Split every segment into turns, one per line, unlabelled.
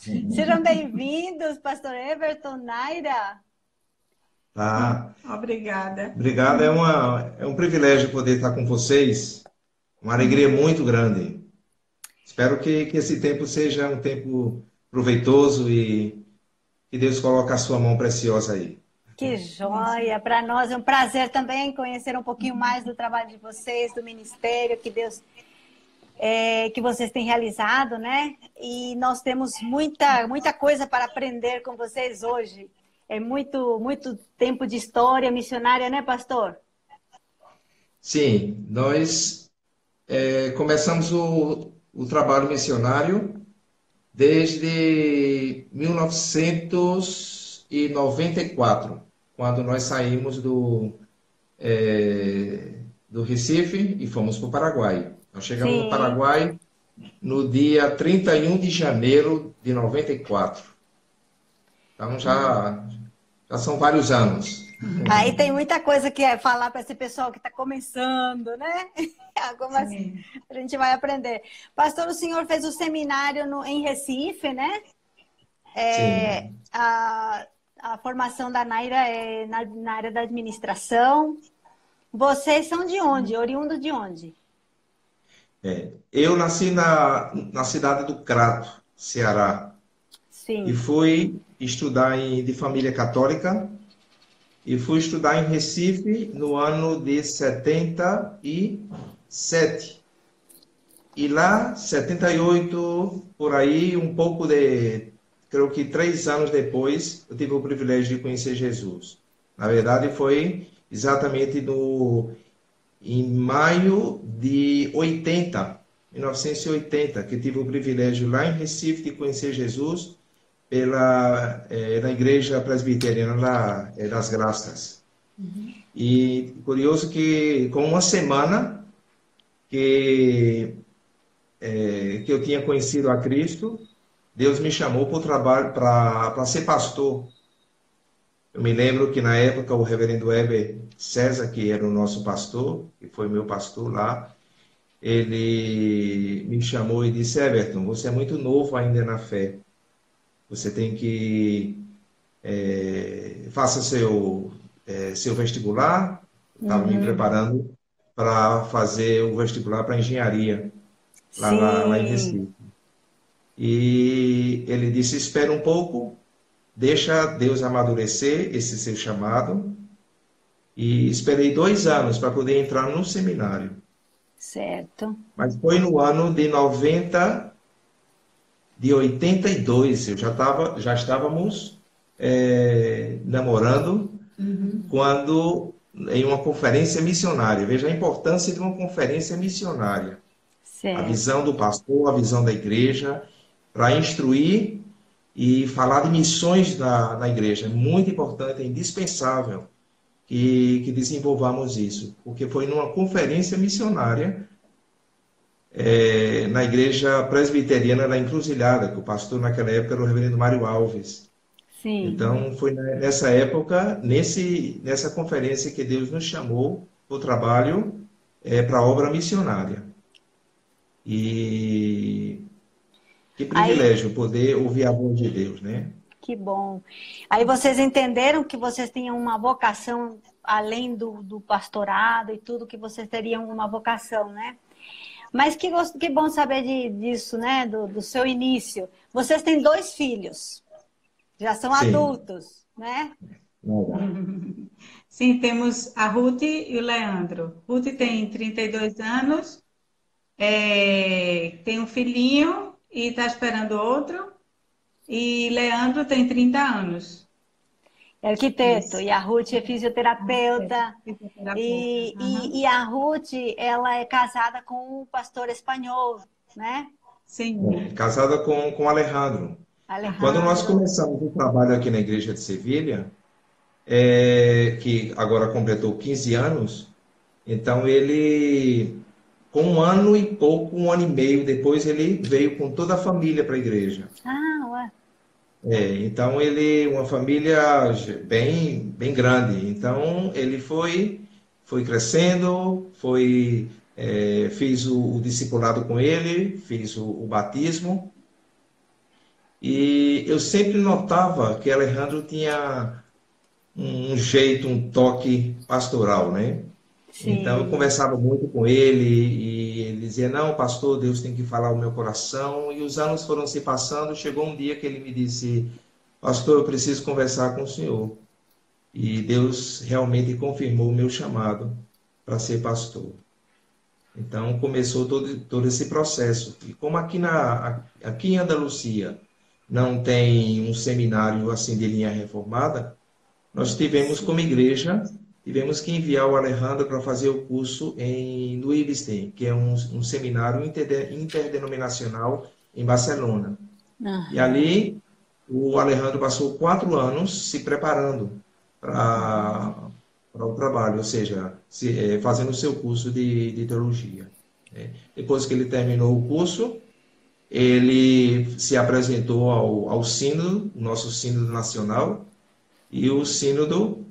Sejam bem-vindos, pastor Everton, Naira.
Tá.
Obrigada.
Obrigado. É, uma, é um privilégio poder estar com vocês. Uma alegria muito grande. Espero que, que esse tempo seja um tempo proveitoso e que Deus coloque a sua mão preciosa aí.
Que joia! Para nós é um prazer também conhecer um pouquinho mais do trabalho de vocês, do ministério que Deus é, que vocês têm realizado, né? E nós temos muita muita coisa para aprender com vocês hoje. É muito muito tempo de história missionária, né, pastor?
Sim, nós é, começamos o, o trabalho missionário desde 1994 quando nós saímos do, é, do Recife e fomos para o Paraguai. Nós chegamos Sim. no Paraguai no dia 31 de janeiro de 94. Então já, já são vários anos.
Aí tem muita coisa que é falar para esse pessoal que está começando, né? Algumas a gente vai aprender. Pastor, o senhor fez o seminário no, em Recife, né? É, Sim. A, a formação da Naira é na, na, área da administração. Vocês são de onde? Oriundo de onde?
É, eu nasci na, na cidade do Crato, Ceará. Sim. E fui estudar em, de família católica. E fui estudar em Recife no ano de 77. E lá, 78, por aí, um pouco de creio que três anos depois, eu tive o privilégio de conhecer Jesus. Na verdade, foi exatamente no, em maio de 80, 1980, que tive o privilégio lá em Recife de conhecer Jesus pela é, na igreja presbiteriana é, das Graças. Uhum. E curioso que com uma semana que é, que eu tinha conhecido a Cristo, Deus me chamou para trabalho para ser pastor. Eu me lembro que na época o reverendo Heber César, que era o nosso pastor, que foi meu pastor lá, ele me chamou e disse: Everton, você é muito novo ainda na fé. Você tem que é, faça seu é, seu vestibular. Estava uhum. me preparando para fazer o vestibular para engenharia lá, lá, lá em Recife. E ele disse: espera um pouco, deixa Deus amadurecer esse seu chamado. E esperei dois anos para poder entrar no seminário.
Certo.
Mas foi no ano de 90, de 82, eu já, tava, já estávamos é, namorando, uhum. quando em uma conferência missionária. Veja a importância de uma conferência missionária. Certo. A visão do pastor, a visão da igreja para instruir e falar de missões na, na igreja. É muito importante, é indispensável que, que desenvolvamos isso, porque foi numa conferência missionária é, na igreja presbiteriana da Encruzilhada, que o pastor naquela época era o reverendo Mário Alves. Sim. Então, foi nessa época, nesse, nessa conferência, que Deus nos chamou para o trabalho é, para a obra missionária. E que privilégio Aí, poder ouvir a voz de Deus, né?
Que bom. Aí vocês entenderam que vocês tinham uma vocação além do, do pastorado e tudo, que vocês teriam uma vocação, né? Mas que, que bom saber de, disso, né? Do, do seu início. Vocês têm dois filhos, já são Sim. adultos, né?
Sim, temos a Ruth e o Leandro. Ruth tem 32 anos, é, tem um filhinho e está esperando outro. E Leandro tem 30 anos.
É arquiteto. Isso. E a Ruth é fisioterapeuta. É, fisioterapeuta. E, uhum. e, e, a Ruth, ela é casada com um pastor espanhol, né?
Sim. É, casada com, com Alejandro. Alejandro. Quando nós começamos o trabalho aqui na igreja de Sevilha, é, que agora completou 15 anos, então ele com um ano e pouco, um ano e meio depois, ele veio com toda a família para a igreja.
Ah, ué.
É, então ele, uma família bem, bem grande. Então ele foi, foi crescendo, foi, é, fiz o, o, discipulado com ele, fiz o, o batismo. E eu sempre notava que Alejandro tinha um jeito, um toque pastoral, né? Sim. Então eu conversava muito com ele e ele dizia: Não, pastor, Deus tem que falar o meu coração. E os anos foram se passando. Chegou um dia que ele me disse: Pastor, eu preciso conversar com o senhor. E Deus realmente confirmou o meu chamado para ser pastor. Então começou todo, todo esse processo. E como aqui, na, aqui em Andalucia não tem um seminário assim de linha reformada, nós tivemos como igreja, tivemos que enviar o Alejandro para fazer o curso em no IBSTEM, que é um, um seminário interdenominacional em Barcelona. E ali o Alejandro passou quatro anos se preparando para o trabalho, ou seja, se, é, fazendo o seu curso de, de teologia. É. Depois que ele terminou o curso, ele se apresentou ao, ao sínodo, nosso sínodo nacional, e o sínodo,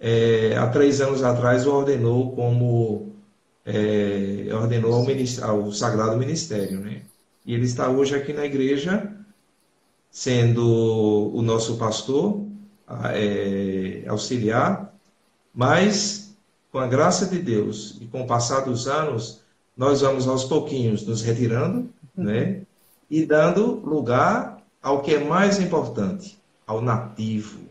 é, há três anos atrás, o ordenou como é, ordenou ao, ao, Sagrado Ministério, né? E ele está hoje aqui na igreja, sendo o nosso pastor é, auxiliar, mas com a graça de Deus e com o passar dos anos, nós vamos aos pouquinhos nos retirando, né? E dando lugar ao que é mais importante, ao nativo.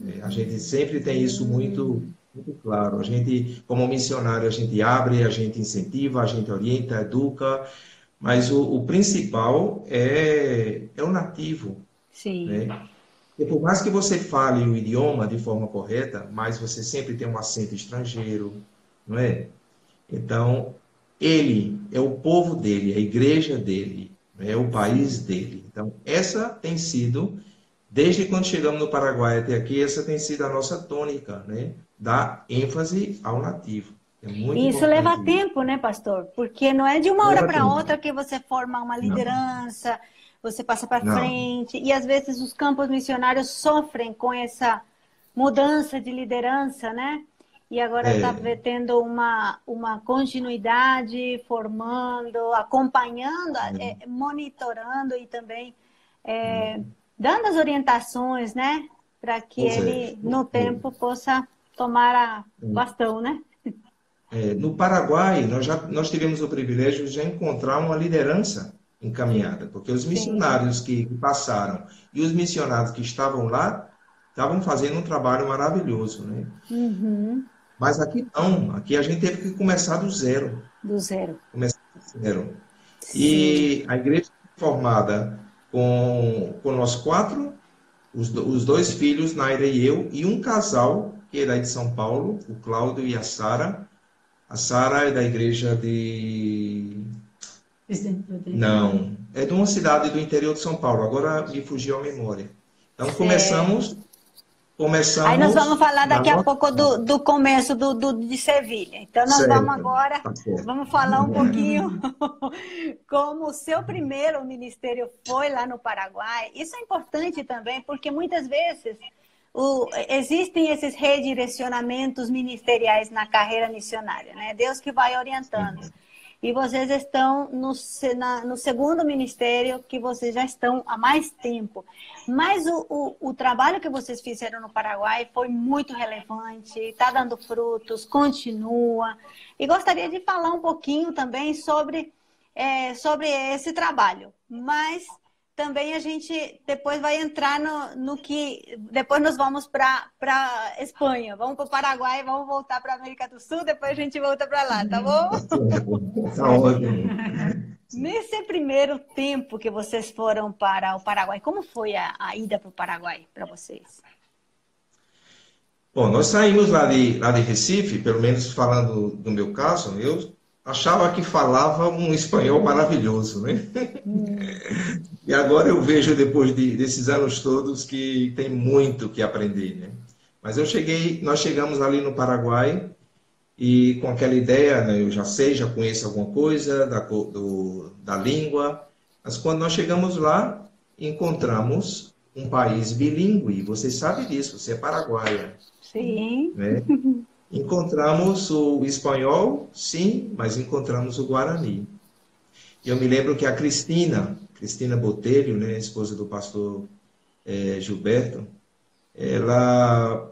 Né? A gente sempre tem isso muito, muito claro. A gente, como missionário, a gente abre, a gente incentiva, a gente orienta, educa, mas o, o principal é, é o nativo. Sim. Né? E por mais que você fale o idioma de forma correta, mas você sempre tem um acento estrangeiro, não é? Então, ele é o povo dele, a igreja dele, é o país dele. Então, essa tem sido, desde quando chegamos no Paraguai até aqui, essa tem sido a nossa tônica, né? Dar ênfase ao nativo.
É isso leva tempo, né, pastor? Porque não é de uma hora para outra que você forma uma liderança. Não você passa para frente. E às vezes os campos missionários sofrem com essa mudança de liderança, né? E agora está é. tendo uma, uma continuidade, formando, acompanhando, é. É, monitorando e também é, hum. Dando as orientações, né? Para que Ou ele, seja, no tempo, possa tomar a hum. bastão, né?
É, no Paraguai, nós já nós tivemos o privilégio de encontrar uma liderança encaminhada, porque os missionários que, que passaram e os missionários que estavam lá estavam fazendo um trabalho maravilhoso, né? Uhum. Mas aqui não, aqui a gente teve que começar do zero.
Do zero.
Começar do zero. Sim. E a igreja formada com, com nós quatro, os, os dois filhos, Naira e eu, e um casal que é de São Paulo, o Cláudio e a Sara. A Sara é da igreja de não, é de uma cidade do interior de São Paulo. Agora me fugiu a memória. Então começamos, começamos.
Aí nós vamos falar daqui a pouco do, do começo do, do, de Sevilha. Então nós certo. vamos agora, tá vamos falar um pouquinho como o seu primeiro ministério foi lá no Paraguai. Isso é importante também, porque muitas vezes o, existem esses redirecionamentos ministeriais na carreira missionária, né? Deus que vai orientando. Sim e vocês estão no, na, no segundo ministério que vocês já estão há mais tempo. Mas o, o, o trabalho que vocês fizeram no Paraguai foi muito relevante, está dando frutos, continua. E gostaria de falar um pouquinho também sobre, é, sobre esse trabalho. Mas também a gente depois vai entrar no, no que. Depois nós vamos para Espanha, vamos para o Paraguai, vamos voltar para a América do Sul, depois a gente volta para lá, tá bom? Tá ótimo. Nesse primeiro tempo que vocês foram para o Paraguai, como foi a, a ida para o Paraguai para vocês?
Bom, nós saímos lá de, lá de Recife, pelo menos falando do meu caso, eu achava que falava um espanhol maravilhoso, né? Hum. e agora eu vejo, depois de, desses anos todos, que tem muito que aprender, né? Mas eu cheguei, nós chegamos ali no Paraguai e com aquela ideia, né, eu já sei, já conheço alguma coisa da, do, da língua, mas quando nós chegamos lá, encontramos um país bilíngue. Você sabe disso, você é paraguaia.
Sim.
Né? Encontramos o espanhol, sim, mas encontramos o guarani. Eu me lembro que a Cristina, Cristina Botelho, né, esposa do pastor é, Gilberto, ela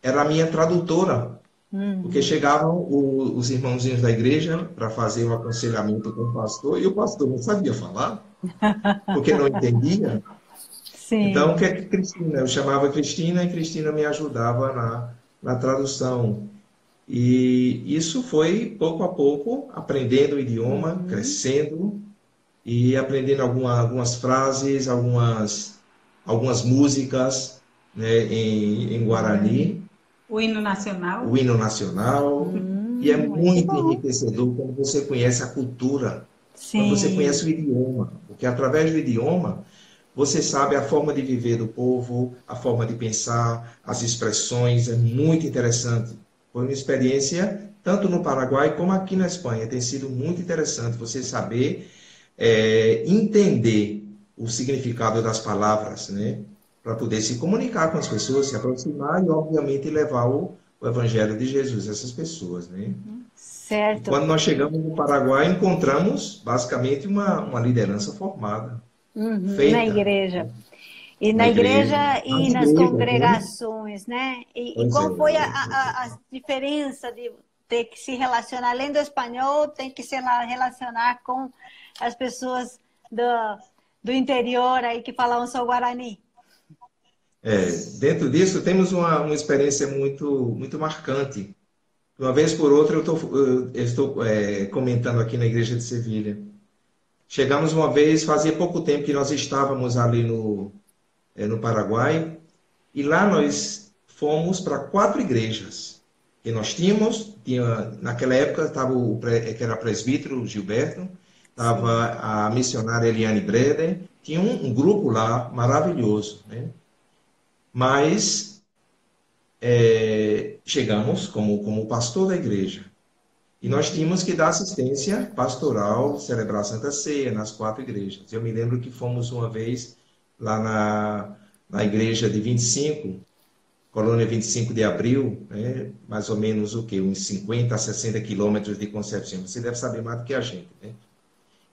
era a minha tradutora, uhum. porque chegavam o, os irmãozinhos da igreja para fazer o aconselhamento com o pastor, e o pastor não sabia falar, porque não entendia. Sim. Então, o que é que Cristina? Eu chamava Cristina e Cristina me ajudava na, na tradução. E isso foi pouco a pouco, aprendendo o idioma, uhum. crescendo e aprendendo alguma, algumas frases, algumas, algumas músicas né, em, em Guarani.
O hino nacional.
O hino nacional. Hum, e é muito enriquecedor quando você conhece a cultura, Sim. quando você conhece o idioma. Porque através do idioma, você sabe a forma de viver do povo, a forma de pensar, as expressões. É muito interessante. Foi uma experiência, tanto no Paraguai como aqui na Espanha. Tem sido muito interessante você saber é, entender o significado das palavras, né? Para poder se comunicar com as pessoas, se aproximar e, obviamente, levar o, o Evangelho de Jesus a essas pessoas, né?
Certo.
Quando nós chegamos no Paraguai, encontramos basicamente uma, uma liderança formada.
Uhum, feita, na igreja. E na, na igreja, igreja, e nas igreja, congregações, né? E, e qual é, foi a, a, a, diferença de ter que se relacionar, além do espanhol, tem que se relacionar com as pessoas do, do interior aí que falam só Guarani?
É, dentro disso temos uma, uma experiência muito, muito marcante. Uma vez por outra eu, tô, eu estou é, comentando aqui na igreja de Sevilha. Chegamos uma vez, fazia pouco tempo que nós estávamos ali no, é, no Paraguai, e lá nós fomos para quatro igrejas que nós tínhamos. Tinha, naquela época estava o que era presbítero Gilberto, estava a missionária Eliane Breder, tinha um, um grupo lá maravilhoso, né? Mas é, chegamos como, como pastor da igreja e nós tínhamos que dar assistência pastoral, celebrar a Santa Ceia nas quatro igrejas. Eu me lembro que fomos uma vez lá na, na igreja de 25, colônia 25 de abril, né? mais ou menos o quê? Uns 50 a 60 quilômetros de Concepção. Você deve saber mais do que a gente, né?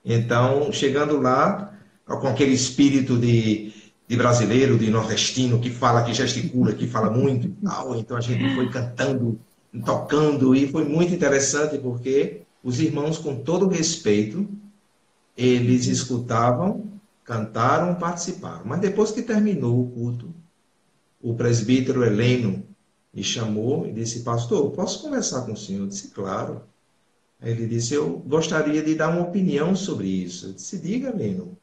Então, chegando lá, com aquele espírito de, de brasileiro, de nordestino, que fala, que gesticula, que fala muito e tal, então a gente foi cantando, tocando, e foi muito interessante porque os irmãos, com todo respeito, eles escutavam, cantaram, participaram. Mas depois que terminou o culto, o presbítero Heleno me chamou e disse, pastor, posso conversar com o senhor? Eu disse, claro. Ele disse: Eu gostaria de dar uma opinião sobre isso. Eu disse: Diga, Leno.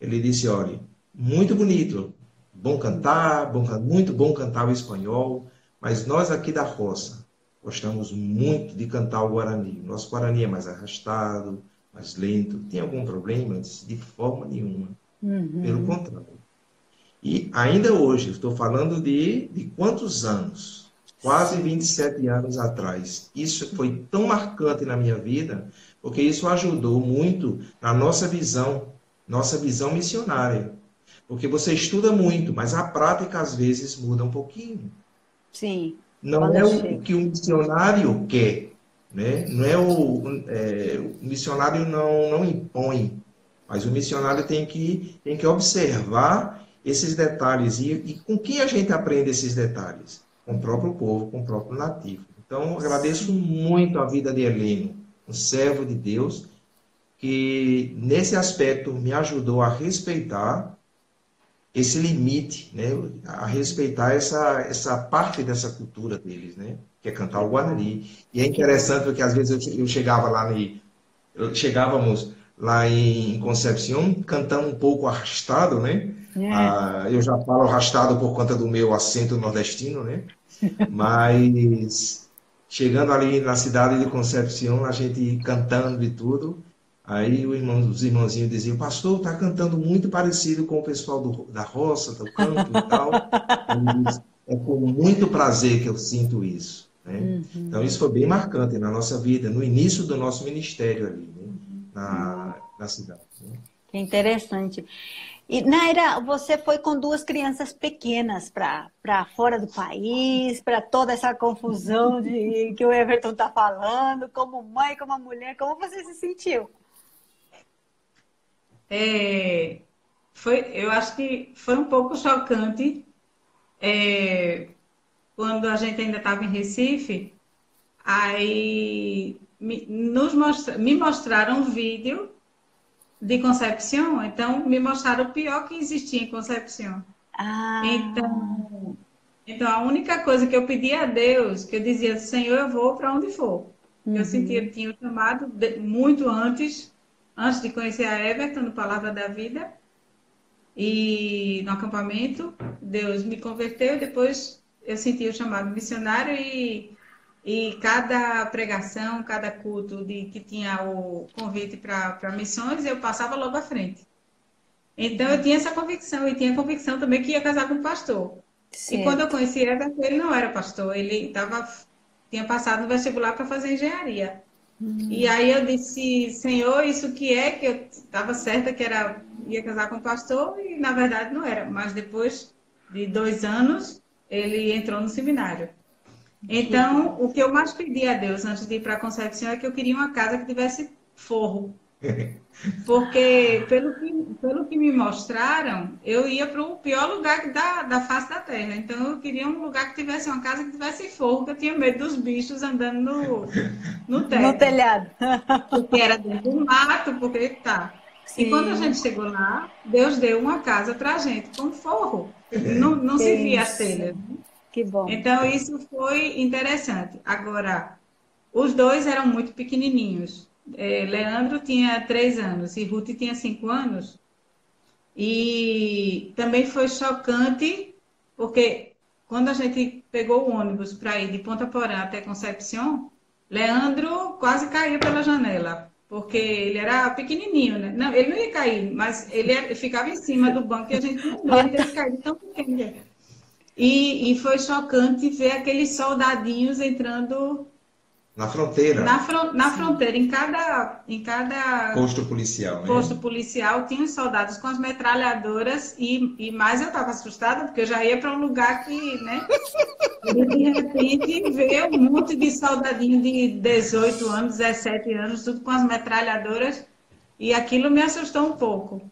Ele disse: Olha, muito bonito, bom cantar, bom, muito bom cantar o espanhol, mas nós aqui da roça gostamos muito de cantar o Guarani. Nosso Guarani é mais arrastado, mais lento. Tem algum problema? Eu disse: De forma nenhuma. Uhum. Pelo contrário. E ainda hoje, estou falando de, de quantos anos? quase 27 anos atrás. Isso foi tão marcante na minha vida, porque isso ajudou muito na nossa visão, nossa visão missionária. Porque você estuda muito, mas a prática às vezes muda um pouquinho.
Sim.
Não é o que o missionário quer, né? Não é o, é, o missionário não não impõe, mas o missionário tem que tem que observar esses detalhes e, e com quem a gente aprende esses detalhes com o próprio povo, com o próprio nativo. Então, agradeço muito a vida de Heleno, um servo de Deus, que nesse aspecto me ajudou a respeitar esse limite, né? a respeitar essa, essa parte dessa cultura deles, né? que é cantar o Guarani. E é interessante porque às vezes eu, eu chegava lá, e chegávamos lá em Concepción cantando um pouco arrastado, né? É. Ah, eu já falo arrastado por conta do meu acento nordestino, né? Mas chegando ali na cidade de Concepción, a gente cantando e tudo, aí irmão, os irmãozinhos diziam, pastor, tá cantando muito parecido com o pessoal do, da roça, do campo e tal. é com muito prazer que eu sinto isso. Né? Uhum. Então isso foi bem marcante na nossa vida, no início do nosso ministério ali, né? Na, na cidade. Né?
Que interessante. E, Naira, você foi com duas crianças pequenas para fora do país, para toda essa confusão de que o Everton está falando, como mãe, como mulher, como você se sentiu?
é, foi, eu acho que foi um pouco chocante é, quando a gente ainda estava em Recife, aí me, nos mostra, me mostraram um vídeo de Concepção, então me mostraram o pior que existia em Concepção. Ah. Então, então, a única coisa que eu pedi a Deus, que eu dizia, Senhor, eu vou para onde for. Uhum. Eu sentia, tinha o chamado de, muito antes, antes de conhecer a Everton, no Palavra da Vida, e no acampamento, Deus me converteu, depois eu senti o chamado missionário e, e cada pregação, cada culto de, que tinha o convite para missões, eu passava logo à frente. Então eu tinha essa convicção e tinha a convicção também que ia casar com um pastor. Certo. E quando eu conheci ele, ele não era pastor, ele tava, tinha passado no vestibular para fazer engenharia. Uhum. E aí eu disse, Senhor, isso que é que eu estava certa que era ia casar com um pastor e na verdade não era. Mas depois de dois anos ele entrou no seminário. Então o que eu mais pedi a Deus antes de ir para a Concepção é que eu queria uma casa que tivesse forro. Porque, pelo que, pelo que me mostraram, eu ia para o pior lugar da, da face da terra. Então, eu queria um lugar que tivesse uma casa que tivesse fogo, que eu tinha medo dos bichos andando no, no,
no telhado.
Porque era dentro do mato, porque tá. Sim. E quando a gente chegou lá, Deus deu uma casa para a gente com forro. Não, não se via as telhas.
Que bom.
Então, isso foi interessante. Agora, os dois eram muito pequenininhos é, Leandro tinha três anos e Ruth tinha cinco anos. E também foi chocante, porque quando a gente pegou o ônibus para ir de Ponta Porã até Concepción, Leandro quase caiu pela janela, porque ele era pequenininho, né? Não, ele não ia cair, mas ele ficava em cima do banco e a gente não dele cair tão pequeno. E, e foi chocante ver aqueles soldadinhos entrando
na fronteira.
Na, fron na fronteira, em cada, em cada
posto policial. Né?
Posto policial tinha os soldados com as metralhadoras e, e mais eu estava assustada porque eu já ia para um lugar que, né? E de repente veio um monte de soldadinho de 18 anos, 17 anos, tudo com as metralhadoras e aquilo me assustou um pouco.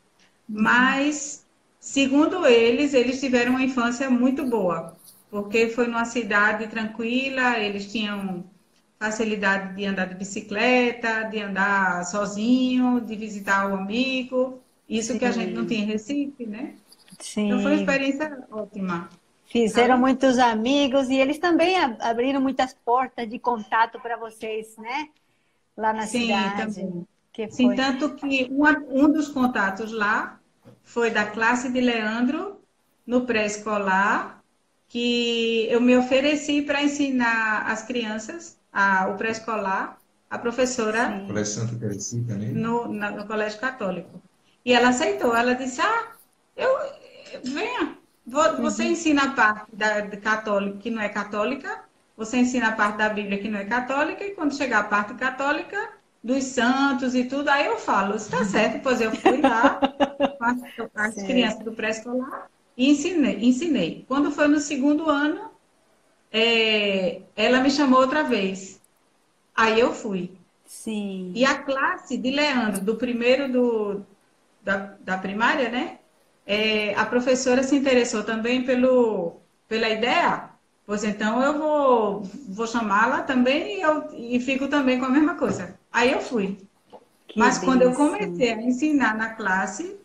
Mas, segundo eles, eles tiveram uma infância muito boa, porque foi numa cidade tranquila, eles tinham facilidade de andar de bicicleta, de andar sozinho, de visitar o amigo. Isso Sim. que a gente não tinha em Recife, né? Sim. Então foi uma experiência ótima.
Fizeram muitos amigos e eles também abriram muitas portas de contato para vocês, né? Lá na Sim, cidade. Também.
Que Sim, tanto que uma, um dos contatos lá foi da classe de Leandro no pré-escolar, que eu me ofereci para ensinar as crianças a, o pré-escolar, a professora.
Colégio Santa Teresita, né?
No, na, no Colégio Católico. E ela aceitou. Ela disse: Ah, eu, venha, vou, você uhum. ensina a parte da, de católica que não é católica, você ensina a parte da Bíblia que não é católica, e quando chegar a parte católica, dos santos e tudo, aí eu falo, está certo, pois eu fui lá com as, as crianças do pré-escolar e ensinei, ensinei. Quando foi no segundo ano, é, ela me chamou outra vez. Aí eu fui.
Sim.
E a classe de Leandro, do primeiro do, da, da primária, né? É, a professora se interessou também pelo, pela ideia. Pois então eu vou, vou chamá-la também e, eu, e fico também com a mesma coisa. Aí eu fui. Que Mas quando eu comecei a ensinar na classe,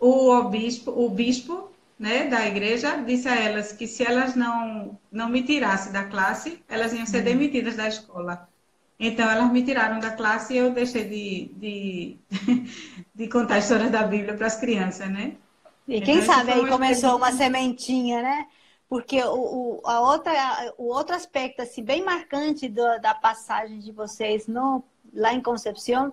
o, o bispo, o bispo né, da igreja disse a elas que se elas não, não me tirassem da classe, elas iam ser uhum. demitidas da escola. Então, elas me tiraram da classe e eu deixei de, de, de contar a história da Bíblia para as crianças, né?
E quem então, sabe aí começou uma sementinha, né? Porque o, o, a outra, o outro aspecto assim, bem marcante do, da passagem de vocês no, lá em Concepción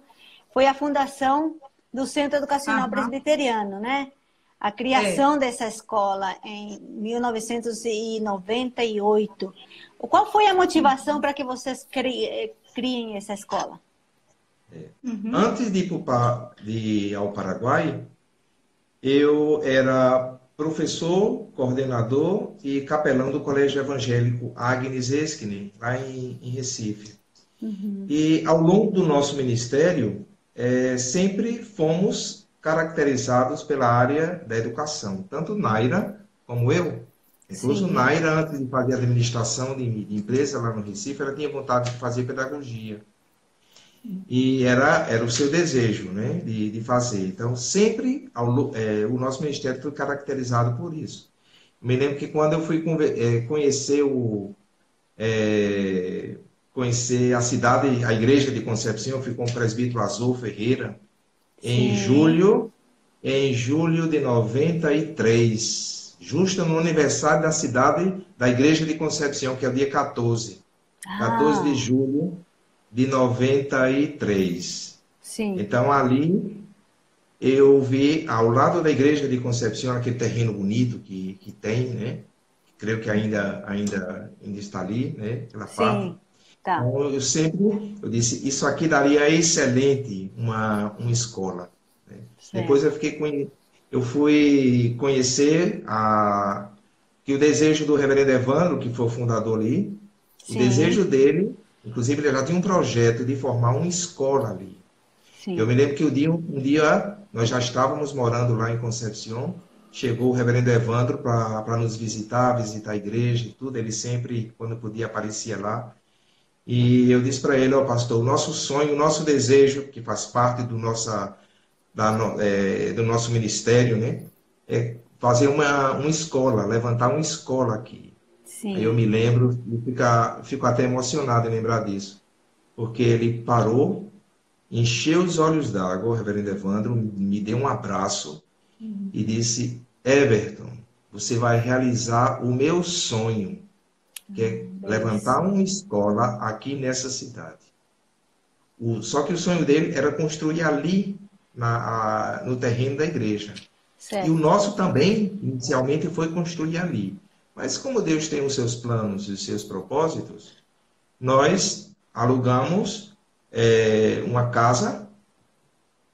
foi a fundação do Centro Educacional uhum. Presbiteriano, né? a criação é. dessa escola em 1998. Qual foi a motivação para que vocês eh, criem essa escola?
É. Uhum. Antes de ir, para, de ir ao Paraguai, eu era professor, coordenador e capelão do Colégio Evangélico Agnes Esquine, lá em, em Recife. Uhum. E ao longo do nosso ministério, é, sempre fomos caracterizados pela área da educação, tanto Naira como eu. Incluso Sim. Naira, antes de fazer administração de, de empresa lá no Recife, ela tinha vontade de fazer pedagogia. E era, era o seu desejo né, de, de fazer. Então, sempre ao, é, o nosso ministério foi caracterizado por isso. Me lembro que quando eu fui é, conhecer o, é, conhecer a cidade, a igreja de Concepção, eu fui com o presbítero Azul Ferreira, em Sim. julho, em julho de 93, justo no aniversário da cidade da igreja de Concepção, que é o dia 14. Ah. 14 de julho de 93. Sim. Então ali eu vi ao lado da igreja de Concepção aquele terreno bonito que, que tem, né? Creio que ainda ainda ainda está ali, né? Aquela Sim. parte. Tá. Então, eu sempre eu disse isso aqui daria excelente uma uma escola. Né? Depois eu fiquei com eu fui conhecer a que o desejo do Reverendo Evandro, que foi o fundador ali, Sim. o desejo dele, inclusive ele já tinha um projeto de formar uma escola ali. Sim. Eu me lembro que um dia, um dia nós já estávamos morando lá em Concepción, chegou o reverendo Evandro para nos visitar, visitar a igreja e tudo, ele sempre, quando podia, aparecia lá. E eu disse para ele, ó oh, pastor, o nosso sonho, o nosso desejo, que faz parte do, nossa, da, é, do nosso ministério, né, é fazer uma, uma escola, levantar uma escola aqui. Sim. Aí eu me lembro e fico, fico até emocionado em lembrar disso, porque ele parou encheu os olhos d'água, o reverendo Evandro me deu um abraço uhum. e disse: Everton, você vai realizar o meu sonho, que é uhum. levantar uma escola aqui nessa cidade. O, só que o sonho dele era construir ali, na, a, no terreno da igreja. Certo. E o nosso também, inicialmente, foi construir ali. Mas como Deus tem os seus planos e os seus propósitos, nós alugamos é, uma casa,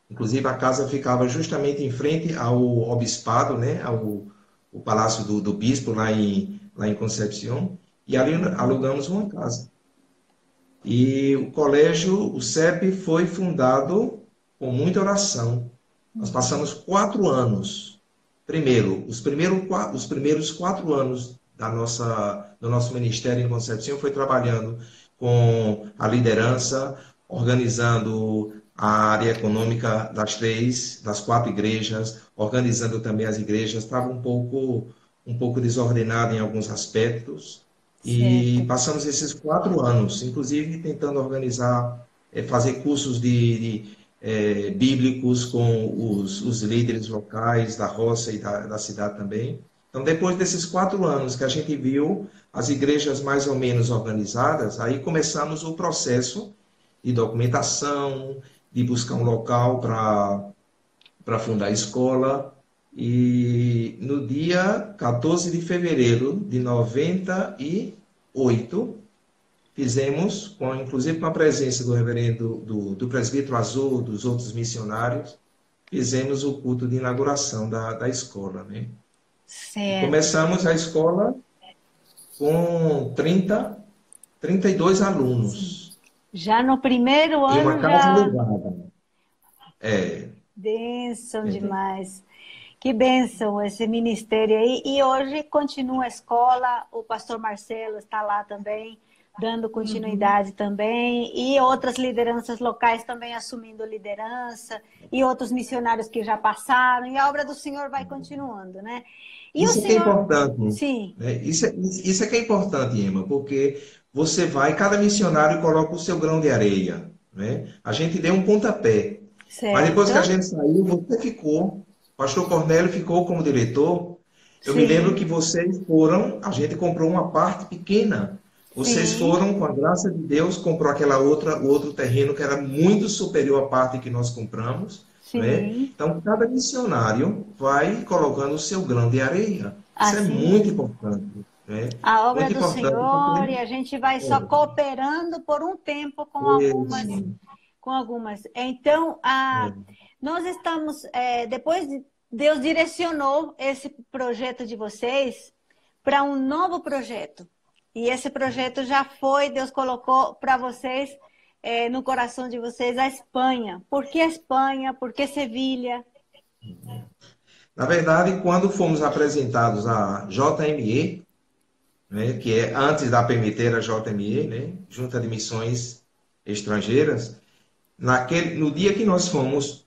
inclusive a casa ficava justamente em frente ao obispado, né, ao o palácio do, do bispo lá em, lá em Concepción, e alugamos uma casa. E o colégio, o CEP, foi fundado com muita oração. Nós passamos quatro anos. Primeiro, os, primeiros os primeiros quatro anos da nossa, do nosso ministério em Concepción foi trabalhando com a liderança, organizando a área econômica das três, das quatro igrejas, organizando também as igrejas, estava um pouco um pouco desordenado em alguns aspectos e certo. passamos esses quatro anos, inclusive tentando organizar, é, fazer cursos de, de é, bíblicos com os, os, líderes locais da roça e da, da cidade também. Então, depois desses quatro anos que a gente viu as igrejas mais ou menos organizadas, aí começamos o processo de documentação, de buscar um local para fundar a escola. E no dia 14 de fevereiro de 98, fizemos, com, inclusive com a presença do reverendo, do, do presbítero Azul, dos outros missionários, fizemos o culto de inauguração da, da escola. Né? Começamos a escola com 30, 32 alunos.
Já no primeiro ano. Em uma casa já...
alugada. É.
Benção é. demais. Que bênção esse ministério aí. E hoje continua a escola, o pastor Marcelo está lá também, dando continuidade uhum. também, e outras lideranças locais também assumindo liderança, e outros missionários que já passaram, e a obra do Senhor vai continuando, né?
E isso o Senhor... é importante. Sim. É, isso, é, isso é que é importante, Emma, porque você vai, cada missionário coloca o seu grão de areia. Né? A gente deu um pontapé. Certo. Mas depois que a gente saiu, você ficou. Pastor Cornélio ficou como diretor. Eu Sim. me lembro que vocês foram, a gente comprou uma parte pequena. Vocês Sim. foram, com a graça de Deus, comprou aquela outra, o outro terreno que era muito superior à parte que nós compramos. Né? Então, cada missionário vai colocando o seu grão de areia. Isso é assim. muito importante.
É. A obra Muito do Senhor e a gente vai só é. cooperando por um tempo com algumas. Com algumas. Então, a, é. Nós estamos. É, depois, Deus direcionou esse projeto de vocês para um novo projeto. E esse projeto já foi, Deus colocou para vocês, é, no coração de vocês, a Espanha. Por que Espanha? Por que Sevilha?
Na verdade, quando fomos apresentados à JME, né, que é antes da PMT era JME, né, Junta de Missões Estrangeiras, naquele, no dia que nós fomos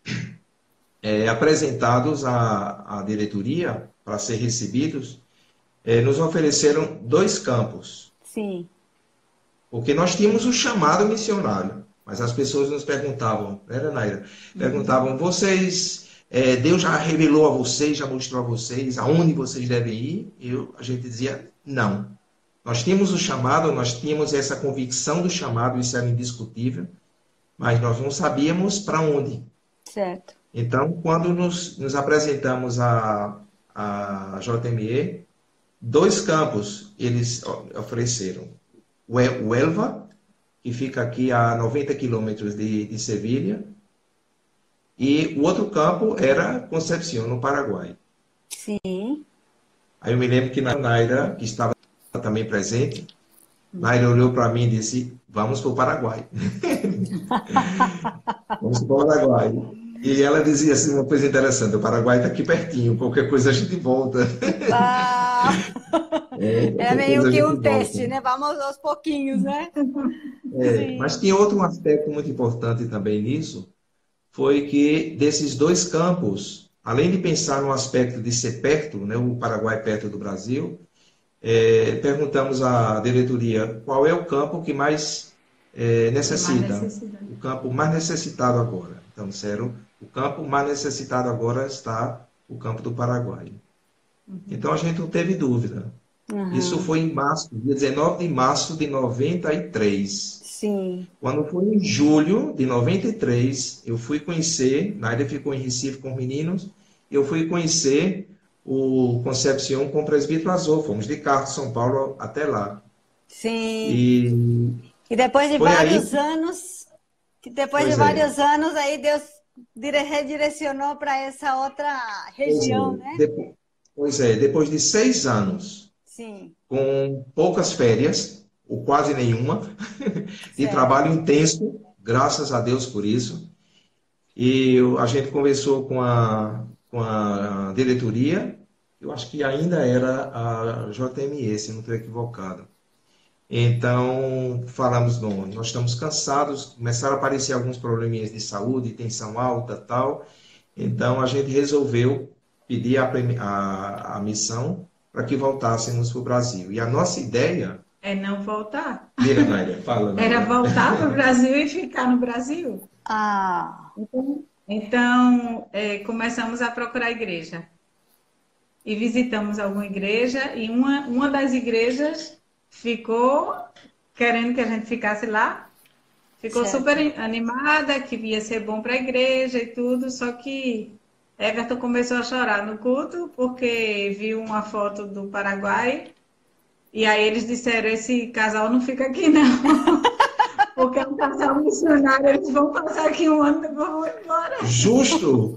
é, apresentados à, à diretoria para ser recebidos, é, nos ofereceram dois campos.
Sim.
Porque nós tínhamos o chamado missionário, mas as pessoas nos perguntavam, né, Naira? Perguntavam, uhum. vocês, é, Deus já revelou a vocês, já mostrou a vocês aonde vocês devem ir? E eu, a gente dizia, não. Nós tínhamos o chamado, nós tínhamos essa convicção do chamado, isso era indiscutível, mas nós não sabíamos para onde.
Certo.
Então, quando nos, nos apresentamos à, à JME, dois campos eles ofereceram. O Elva, que fica aqui a 90 quilômetros de, de Sevilha, e o outro campo era Concepción, no Paraguai.
Sim.
Aí eu me lembro que Naira, que estava também presente, Naira olhou para mim e disse: Vamos para o Paraguai. Vamos para o Paraguai. E ela dizia assim uma coisa interessante: o Paraguai está aqui pertinho, qualquer coisa a gente volta.
Ah, é, é meio que um teste, volta. né? Vamos aos pouquinhos, né?
É, mas tinha outro aspecto muito importante também nisso, foi que desses dois campos, além de pensar no aspecto de ser perto, né, o Paraguai perto do Brasil, é, perguntamos à diretoria qual é o campo que mais é, necessita, mais o campo mais necessitado agora. Então, disseram, o campo mais necessitado agora está o campo do Paraguai. Uhum. Então, a gente não teve dúvida. Uhum. Isso foi em março, dia 19 de março de 93.
Sim.
Quando foi em julho de 93, eu fui conhecer, Naira ficou em Recife com os meninos, eu fui conhecer o Concepción com o presbítero Azul. Fomos de carro de São Paulo até lá.
Sim.
E,
e depois de vários aí... anos, depois pois de é. vários anos, aí Deus redirecionou para essa outra região,
pois é. né? pois é, depois de seis anos,
Sim.
com poucas férias, ou quase nenhuma, de trabalho intenso, graças a Deus por isso. E a gente conversou com a, com a diretoria, eu acho que ainda era a JME, se não estou equivocado. Então, falamos, não, nós estamos cansados, começaram a aparecer alguns probleminhas de saúde, tensão alta tal. Então, a gente resolveu pedir a, a, a missão para que voltássemos para o Brasil. E a nossa ideia...
É não voltar.
Mira, Nádia, fala.
Nádia. Era voltar para o Brasil e ficar no Brasil.
Ah...
Então, então é, começamos a procurar igreja. E visitamos alguma igreja, e uma, uma das igrejas ficou querendo que a gente ficasse lá. Ficou certo. super animada, que ia ser bom para a igreja e tudo, só que Everton começou a chorar no culto porque viu uma foto do Paraguai e aí eles disseram: esse casal não fica aqui não. porque é um casal missionário, eles vão passar aqui um ano e vão embora.
Justo!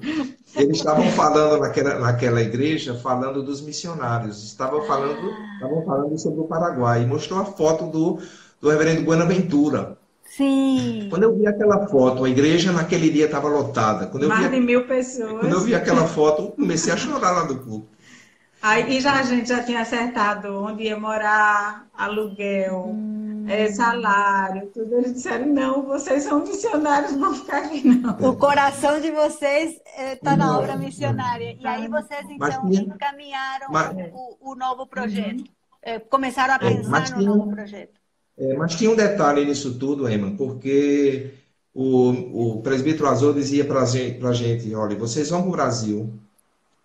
Eles estavam falando naquela, naquela igreja, falando dos missionários, estavam falando, estavam falando sobre o Paraguai, e mostrou a foto do, do reverendo Buenaventura.
Sim.
Quando eu vi aquela foto, a igreja naquele dia estava lotada. Quando eu
Mais
vi,
de mil pessoas.
Quando eu vi aquela foto, comecei a chorar lá do culto.
Aí e já a gente já tinha acertado onde ia morar, aluguel. Hum é, salário, tudo. Eles disseram, não, vocês são missionários, não ficar aqui, não.
O coração de vocês está é, na obra missionária. E aí vocês, então, encaminharam mas, o, o, novo projeto. É, começaram a é, pensar no novo projeto.
É, mas tinha um detalhe nisso tudo, Emma, porque o, o presbítero Azul dizia para gente, a gente, olha, vocês vão para o Brasil,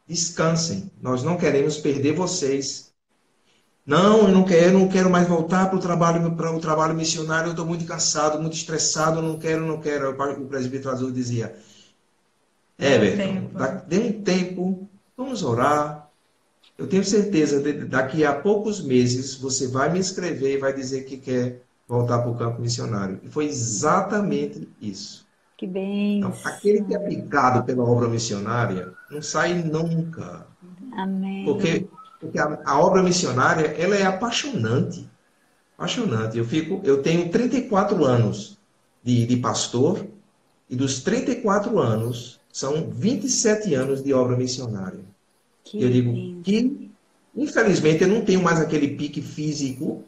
descansem, nós não queremos perder vocês. Não, eu não quero, não quero mais voltar para o trabalho, para o trabalho missionário, eu estou muito cansado, muito estressado, não quero, não quero. O presbítero azul dizia, é, dê um tempo, vamos orar. Eu tenho certeza, daqui a poucos meses, você vai me escrever e vai dizer que quer voltar para o campo missionário. E foi exatamente isso.
Que bem. Então,
aquele que é picado pela obra missionária não sai nunca.
Amém.
Porque porque a, a, obra missionária, ela é apaixonante. Apaixonante. Eu, fico, eu tenho 34 anos de, de pastor, e dos 34 anos, são 27 anos de obra missionária. Que eu digo lindo. que, infelizmente, eu não tenho mais aquele pique físico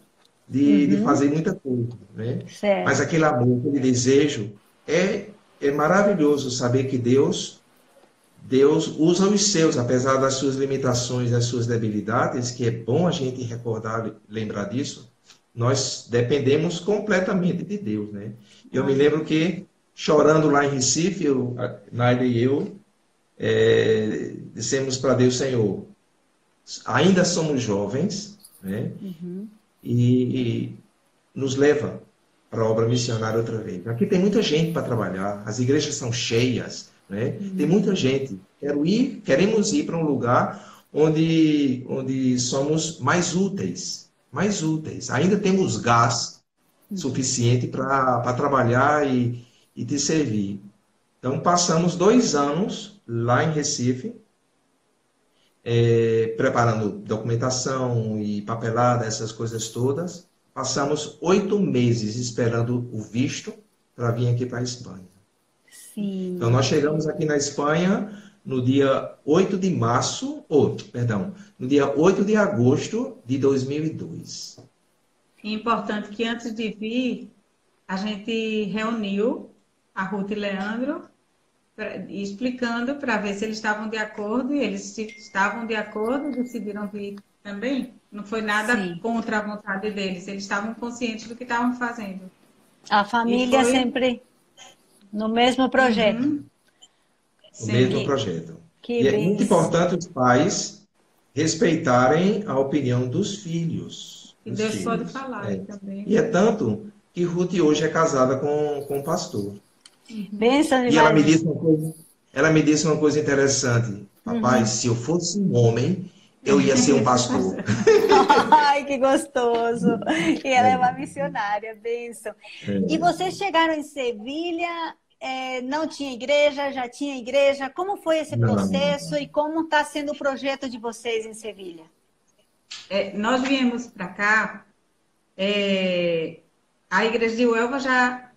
de, uhum. de fazer muita coisa, né? Certo. Mas aquele amor, aquele desejo, é, é maravilhoso saber que Deus Deus usa os seus, apesar das suas limitações, das suas debilidades, que é bom a gente recordar, lembrar disso. Nós dependemos completamente de Deus, né? Eu me lembro que chorando lá em Recife, eu, Naida e eu é, dissemos para Deus, Senhor, ainda somos jovens, né? Uhum. E, e nos leva para a obra missionária outra vez. Aqui tem muita gente para trabalhar, as igrejas são cheias, né? Uhum. Tem muita gente. Quero ir, queremos ir para um lugar onde, onde somos mais úteis, mais úteis. Ainda temos gás uhum. suficiente para trabalhar e, e te servir. Então passamos dois anos lá em Recife, é, preparando documentação e papelada, essas coisas todas. Passamos oito meses esperando o visto para vir aqui para a Espanha. Sim. Então, nós chegamos aqui na Espanha no dia 8 de março, ou, perdão, no dia 8 de agosto de 2002.
É importante que antes de vir, a gente reuniu a Ruth e Leandro pra, explicando para ver se eles estavam de acordo e eles estavam de acordo, decidiram vir também. Não foi nada Sim. contra a vontade deles, eles estavam conscientes do que estavam fazendo.
A família foi... sempre no mesmo projeto. Uhum.
No mesmo projeto. Que e é muito importante os pais respeitarem a opinião dos filhos.
E Deus filhos. pode falar
é.
também.
E é tanto que Ruth hoje é casada com, com o pastor.
Benção
e ela me, disse uma coisa, ela me disse uma coisa interessante. Papai, uhum. se eu fosse um homem, eu ia ser um pastor.
Ai, que gostoso! E ela é uma missionária, benção. É. E vocês chegaram em Sevilha, é, não tinha igreja, já tinha igreja. Como foi esse processo não. e como está sendo o projeto de vocês em Sevilha?
É, nós viemos para cá, é, a igreja de Uelva já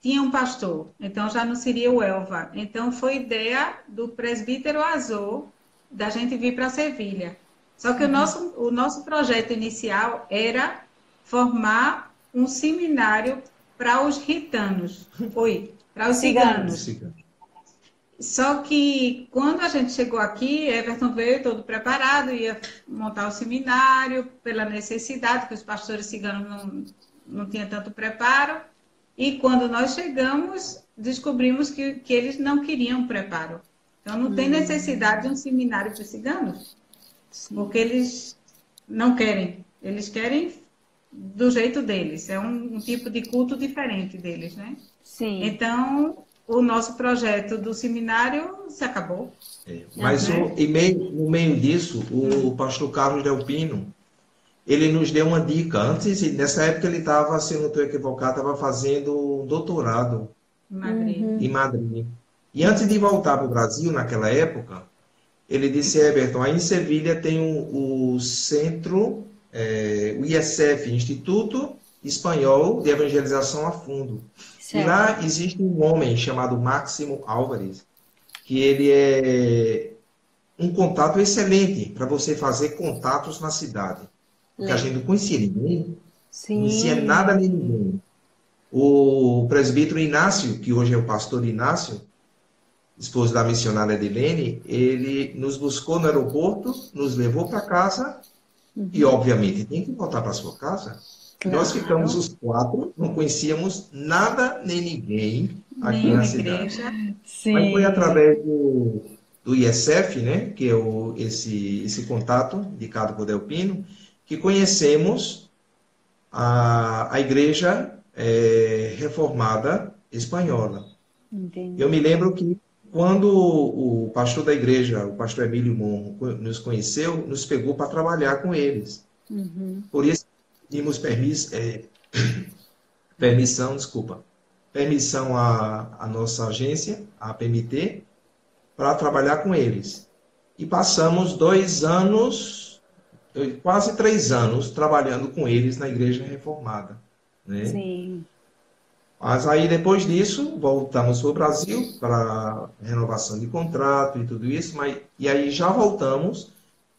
tinha um pastor, então já não seria o Elva. Então foi ideia do presbítero Azul da gente vir para Sevilha. Só que uhum. o, nosso, o nosso projeto inicial era formar um seminário para os ritanos, oi, para os ciganos. ciganos. Só que quando a gente chegou aqui, Everton veio todo preparado, ia montar o seminário pela necessidade, que os pastores ciganos não, não tinham tanto preparo. E quando nós chegamos, descobrimos que, que eles não queriam preparo. Então, não tem hum. necessidade de um seminário para ciganos, Sim. porque eles não querem. Eles querem do jeito deles. É um, um, tipo de culto diferente deles, né? Sim. Então, o nosso projeto do seminário se acabou.
É, mas é, o, meio, no meio disso, o hum. pastor Carlos Delpino, ele nos deu uma dica. Antes, nessa época, ele estava, se não estou equivocado, estava fazendo um doutorado
Madrid.
em Madrid. E antes de voltar para o Brasil, naquela época, ele disse, Everton, aí em Sevilha tem o, o centro, é, o ISF, Instituto Espanhol de Evangelização a Fundo. Certo. E lá existe um homem chamado Máximo Álvares, que ele é um contato excelente para você fazer contatos na cidade. Porque a gente não conhecia ninguém, Sim. não conhecia nada nem ninguém. O presbítero Inácio, que hoje é o pastor Inácio, esposo da missionária Edilene, ele nos buscou no aeroporto, nos levou para casa uhum. e, obviamente, tem que voltar para sua casa. Claro. Nós ficamos os quatro, não conhecíamos nada nem ninguém aqui nem na cidade. Sim. Mas foi através do, do ISF, né, que é o, esse, esse contato indicado por Delpino, que conhecemos a, a igreja é, reformada espanhola. Entendi. Eu me lembro que quando o pastor da igreja, o pastor Emílio Monro, nos conheceu, nos pegou para trabalhar com eles. Uhum. Por isso, pedimos permiss, é, permissão, desculpa, permissão à, à nossa agência, a PMT, para trabalhar com eles. E passamos dois anos, quase três anos, trabalhando com eles na igreja reformada. Né? Sim. Mas aí, depois disso, voltamos para o Brasil para renovação de contrato e tudo isso, mas, e aí já voltamos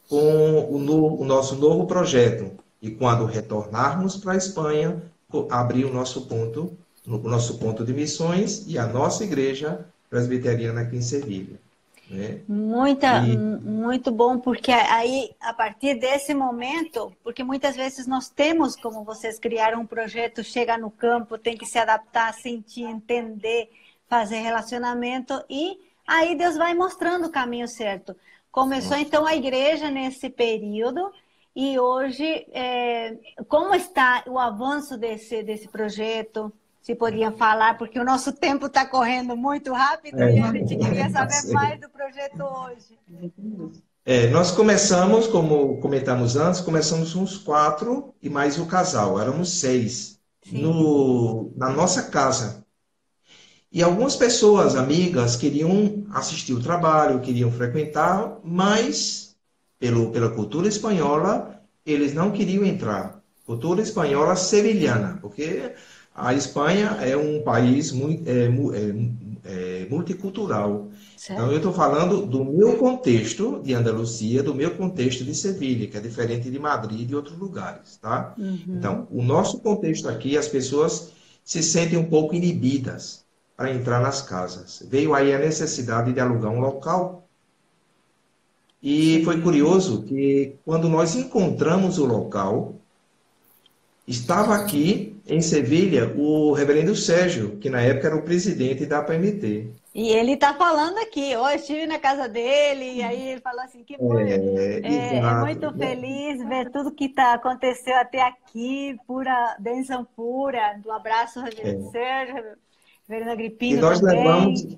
com o, no, o nosso novo projeto. E quando retornarmos para a Espanha, abrir o nosso ponto, o nosso ponto de missões e a nossa igreja presbiteriana aqui em Sevilha.
Né? Muita, e... Muito bom, porque aí, a partir desse momento, porque muitas vezes nós temos, como vocês criaram um projeto, chega no campo, tem que se adaptar, sentir, entender, fazer relacionamento, e aí Deus vai mostrando o caminho certo. Começou então a igreja nesse período, e hoje, é, como está o avanço desse, desse projeto? Se podia falar, porque o nosso tempo está correndo muito rápido é, e a gente queria saber mais do projeto hoje.
É, nós começamos, como comentamos antes, começamos uns quatro e mais o casal, éramos seis, no, na nossa casa. E algumas pessoas, amigas, queriam assistir o trabalho, queriam frequentar, mas pelo, pela cultura espanhola, eles não queriam entrar. Cultura espanhola sevilhana, porque a Espanha é um país muito, é, é, é multicultural. Certo. Então, eu estou falando do meu contexto de Andalucia, do meu contexto de Sevilha, que é diferente de Madrid e de outros lugares. Tá? Uhum. Então, o nosso contexto aqui, as pessoas se sentem um pouco inibidas para entrar nas casas. Veio aí a necessidade de alugar um local. E foi curioso que, quando nós encontramos o local, estava aqui em Sevilha o reverendo Sérgio, que na época era o presidente da APMT.
E ele está falando aqui, hoje estive na casa dele, e aí ele falou assim, que bom, é, é, é, muito feliz ver tudo que tá, aconteceu até aqui, pura bênção pura, do abraço, reverendo é. Sérgio, reverendo Agripino
e nós também. Levamos,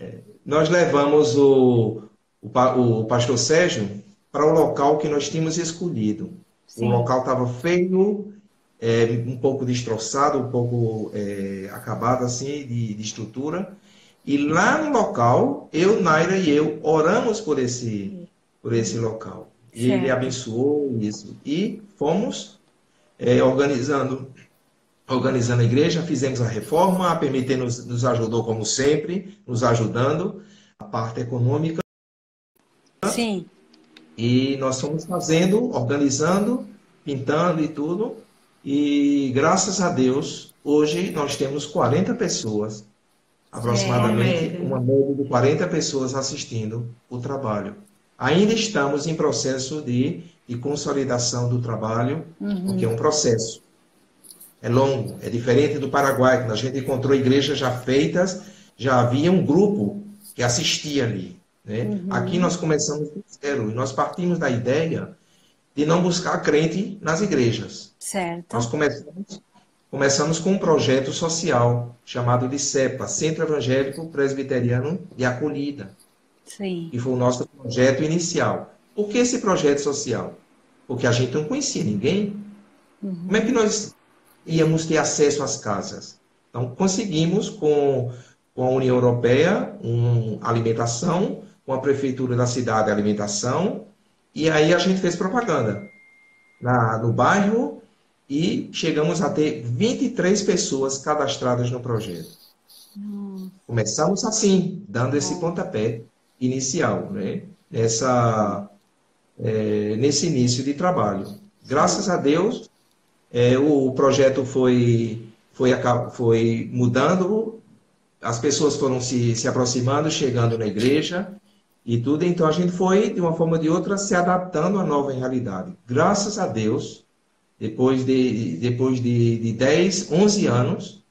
é, nós levamos o, o, o pastor Sérgio para o local que nós tínhamos escolhido. Sim. O local estava feio, é, um pouco destroçado, um pouco é, acabado assim de, de, estrutura. E lá no local, eu, Naira e eu oramos por esse, por esse local. E certo. ele abençoou isso. E fomos é, organizando organizando a igreja, fizemos a reforma, a PMT nos, nos ajudou como sempre, nos ajudando, a parte econômica.
Sim.
E nós fomos fazendo, organizando, pintando e tudo. E graças a Deus, hoje nós temos 40 pessoas, aproximadamente é, uma média de 40 pessoas assistindo o trabalho. Ainda estamos em processo de, de consolidação do trabalho, uhum. porque é um processo. É longo, é diferente do Paraguai, quando a gente encontrou igrejas já feitas, já havia um grupo que assistia ali. Né? Uhum. Aqui nós começamos do zero, e nós partimos da ideia de não buscar crente nas igrejas.
Certo.
Nós começamos, começamos com um projeto social chamado de CEPA, Centro Evangélico Presbiteriano de Acolhida.
Sim.
Que foi o nosso projeto inicial. Por que esse projeto social? Porque a gente não conhecia ninguém. Uhum. Como é que nós íamos ter acesso às casas? Então, conseguimos com, com a União Europeia uma alimentação, com a Prefeitura da cidade alimentação, e aí a gente fez propaganda na, no bairro e chegamos a ter 23 pessoas cadastradas no projeto. Hum. Começamos assim, dando esse pontapé inicial, né? Nessa, é, nesse início de trabalho. Graças a Deus, é, o projeto foi, foi, foi mudando, as pessoas foram se, se aproximando, chegando na igreja, e tudo. Então a gente foi, de uma forma ou de outra, se adaptando à nova realidade. Graças a Deus, depois de, depois de, de 10, 11 anos,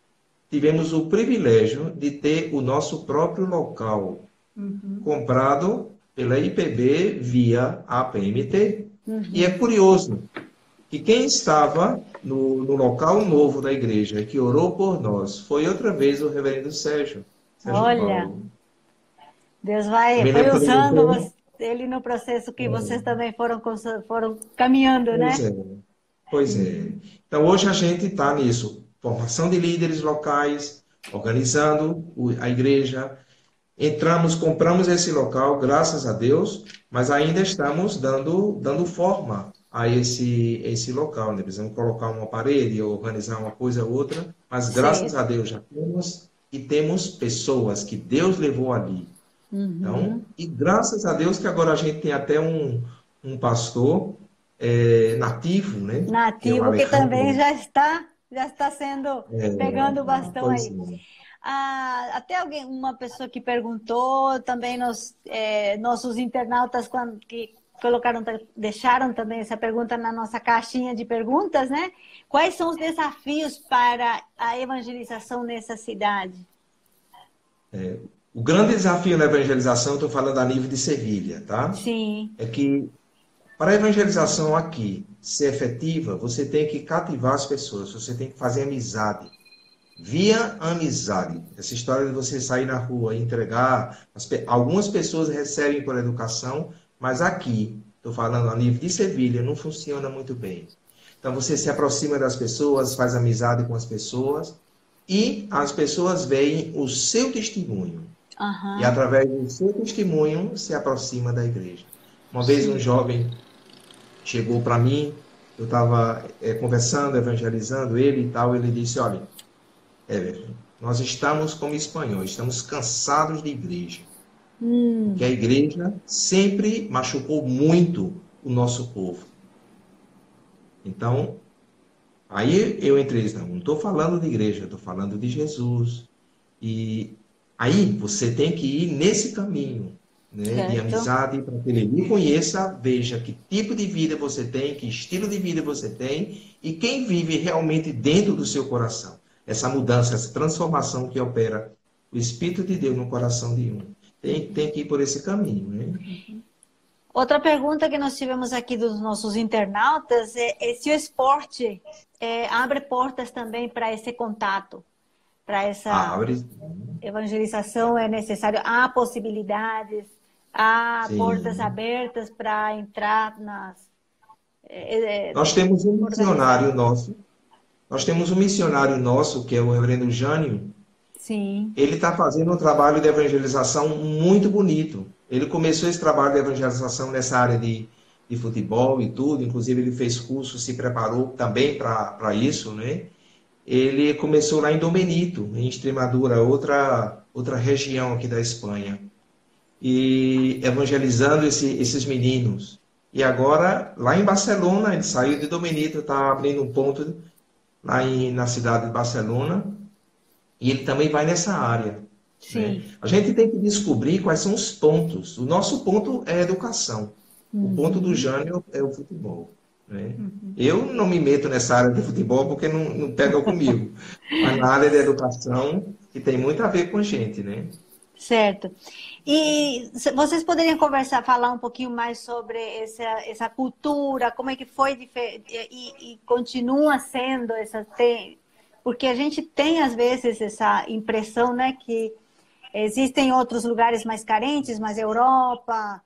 tivemos o privilégio de ter o nosso próprio local uhum. comprado pela IPB via APMT. Uhum. E é curioso que quem estava no, no, local novo da igreja que orou por nós foi outra vez o reverendo Sérgio. Sérgio
Olha, Paulo. Deus vai foi usando ele no processo que é. vocês também foram, foram caminhando,
pois
né?
É. Pois é. Então hoje a gente está nisso, formação de líderes locais, organizando a igreja. Entramos, compramos esse local, graças a Deus, mas ainda estamos dando, dando forma a esse, esse local, né? Precisamos colocar uma parede, organizar uma coisa ou outra, mas graças Sim. a Deus já temos e temos pessoas que Deus levou ali. Uhum. Então, e graças a Deus que agora a gente tem até um, um pastor é, nativo, né?
Nativo, que, é que também já está, já está sendo, é, pegando o bastão aí. É. Ah, até alguém, uma pessoa que perguntou, também nos, é, nossos internautas quando, que colocaram, deixaram também essa pergunta na nossa caixinha de perguntas, né? Quais são os desafios para a evangelização nessa cidade?
É, o grande desafio na evangelização, estou falando a nível de Sevilha, tá?
Sim.
É que para a evangelização aqui ser efetiva, você tem que cativar as pessoas, você tem que fazer amizade. Via amizade. Essa história de você sair na rua e entregar. Algumas pessoas recebem por educação, mas aqui, estou falando a nível de Sevilha, não funciona muito bem. Então você se aproxima das pessoas, faz amizade com as pessoas e as pessoas veem o seu testemunho. Uhum. E através do seu testemunho se aproxima da igreja. Uma Sim. vez um jovem chegou para mim, eu estava é, conversando, evangelizando ele e tal, ele disse, olha, é, nós estamos como espanhóis, estamos cansados de igreja. Hum. Que a igreja sempre machucou muito o nosso povo. Então, aí eu entrei, não estou falando de igreja, estou falando de Jesus. E aí você tem que ir nesse caminho né, de amizade, para que ele lhe conheça, veja que tipo de vida você tem, que estilo de vida você tem e quem vive realmente dentro do seu coração. Essa mudança, essa transformação que opera o Espírito de Deus no coração de um. Tem, tem que ir por esse caminho. Né?
Outra pergunta que nós tivemos aqui dos nossos internautas é, é se o esporte é, abre portas também para esse contato, para essa abre. evangelização é necessário, há possibilidades há Sim. portas abertas para entrar nas.
É, nós temos um missionário nosso. Nós temos um missionário nosso, que é o reverendo Jânio.
Sim.
Ele está fazendo um trabalho de evangelização muito bonito. Ele começou esse trabalho de evangelização nessa área de, de futebol e tudo. Inclusive, ele fez curso, se preparou também para isso, né? Ele começou lá em Domenito, em Extremadura, outra, outra região aqui da Espanha e evangelizando esse, esses meninos. E agora, lá em Barcelona, ele saiu de Domenito, está abrindo um ponto lá em, na cidade de Barcelona, e ele também vai nessa área. Né? A gente tem que descobrir quais são os pontos. O nosso ponto é a educação. Uhum. O ponto do Jânio é o futebol. Né? Uhum. Eu não me meto nessa área de futebol porque não, não pega comigo. Mas na área de educação, que tem muito a ver com a gente, né?
Certo. E vocês poderiam conversar, falar um pouquinho mais sobre essa, essa cultura, como é que foi e, e continua sendo essa tem, porque a gente tem às vezes essa impressão, né, que existem outros lugares mais carentes, mas Europa,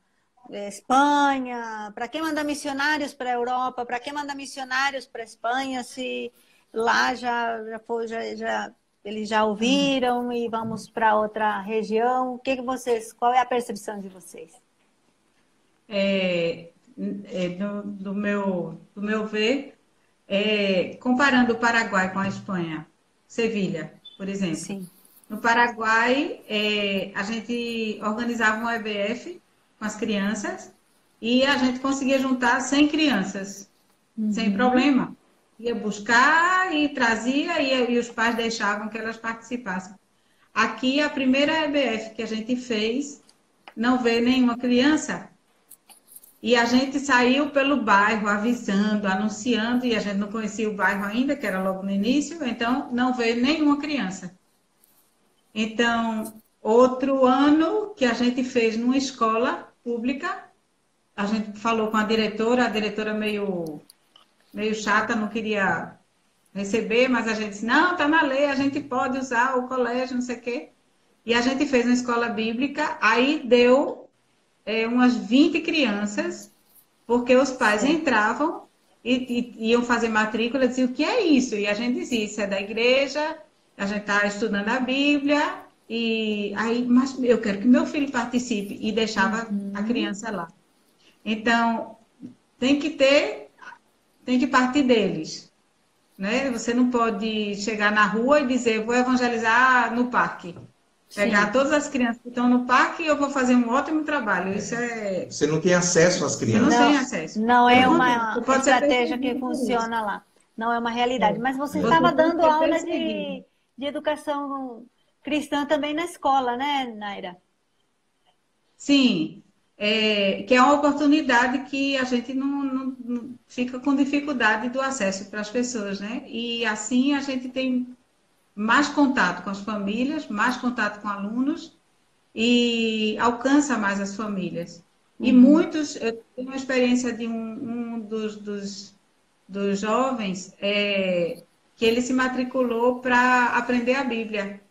Espanha, para quem manda missionários para a Europa, para quem manda missionários para a Espanha, se lá já já foi já, já eles já ouviram e vamos para outra região. O que, que vocês, qual é a percepção de vocês?
É, é, do, do, meu, do meu ver, é, comparando o Paraguai com a Espanha, Sevilha, por exemplo. Sim. No Paraguai, é, a gente organizava um EBF com as crianças e a gente conseguia juntar 100 crianças, uhum. sem problema ia buscar e trazia e, e os pais deixavam que elas participassem. Aqui, a primeira EBF que a gente fez, não vê nenhuma criança. E a gente saiu pelo bairro avisando, anunciando, e a gente não conhecia o bairro ainda, que era logo no início, então não veio nenhuma criança. Então, outro ano que a gente fez numa escola pública, a gente falou com a diretora, a diretora meio meio chata, não queria receber, mas a gente disse, não, tá na lei, a gente pode usar o colégio, não sei o quê. E a gente fez uma escola bíblica, aí deu é, umas 20 crianças, porque os pais entravam e, e, iam fazer matrícula, diziam, o que é isso? E a gente dizia, isso é da igreja, a gente está estudando a Bíblia, e aí, mas eu quero que meu filho participe, e deixava uhum. a criança lá. Então, tem que ter tem que partir deles. Né? Você não pode chegar na rua e dizer, vou evangelizar no parque. Pegar Sim. todas as crianças que estão no parque e eu vou fazer um ótimo trabalho. Isso é.
Você não tem acesso às crianças.
Não,
não
tem acesso. Não é uma estratégia que funciona lá. Não é uma realidade. Mas você estava dando aula de, de educação cristã também na escola, né, Naira?
Sim, é, que é uma oportunidade que a gente não, não, não, fica com dificuldade do acesso para as pessoas, né? E assim a gente tem mais contato com as famílias, mais contato com alunos e alcança mais as famílias. E uhum. muitos, eu tenho uma experiência de um, um dos, dos, dos, jovens é, que ele se matriculou para aprender a Bíblia.